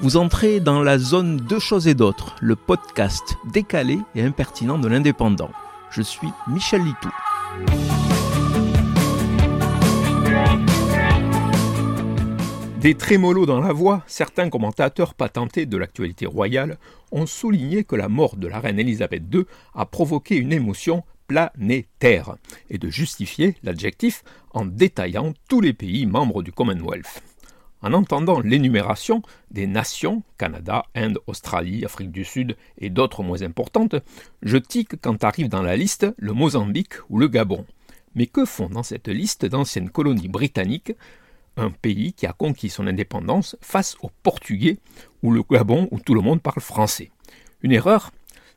Vous entrez dans la zone Deux choses et d'autres, le podcast décalé et impertinent de l'indépendant. Je suis Michel Litou. Des trémolos dans la voix, certains commentateurs patentés de l'actualité royale ont souligné que la mort de la reine Elisabeth II a provoqué une émotion planétaire, et de justifier l'adjectif en détaillant tous les pays membres du Commonwealth. En entendant l'énumération des nations, Canada, Inde, Australie, Afrique du Sud et d'autres moins importantes, je tique quand arrive dans la liste le Mozambique ou le Gabon. Mais que font dans cette liste d'anciennes colonies britanniques un pays qui a conquis son indépendance face aux Portugais ou le Gabon où tout le monde parle français? Une erreur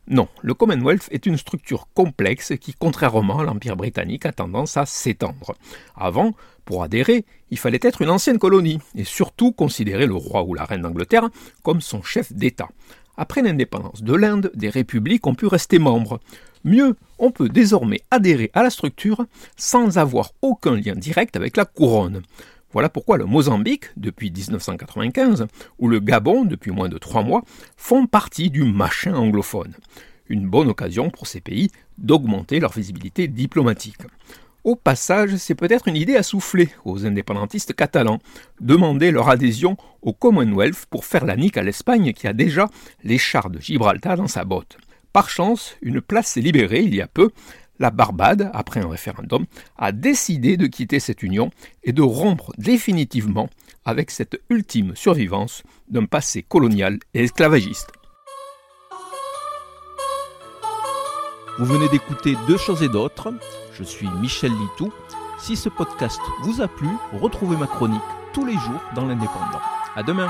non, le Commonwealth est une structure complexe qui, contrairement à l'Empire britannique, a tendance à s'étendre. Avant, pour adhérer, il fallait être une ancienne colonie, et surtout considérer le roi ou la reine d'Angleterre comme son chef d'État. Après l'indépendance de l'Inde, des républiques ont pu rester membres. Mieux, on peut désormais adhérer à la structure sans avoir aucun lien direct avec la couronne. Voilà pourquoi le Mozambique, depuis 1995, ou le Gabon, depuis moins de trois mois, font partie du machin anglophone. Une bonne occasion pour ces pays d'augmenter leur visibilité diplomatique. Au passage, c'est peut-être une idée à souffler aux indépendantistes catalans, demander leur adhésion au Commonwealth pour faire la nique à l'Espagne qui a déjà les chars de Gibraltar dans sa botte. Par chance, une place s'est libérée il y a peu la Barbade, après un référendum, a décidé de quitter cette union et de rompre définitivement avec cette ultime survivance d'un passé colonial et esclavagiste. Vous venez d'écouter Deux choses et d'autres. Je suis Michel Litou. Si ce podcast vous a plu, retrouvez ma chronique tous les jours dans l'Indépendant. À demain!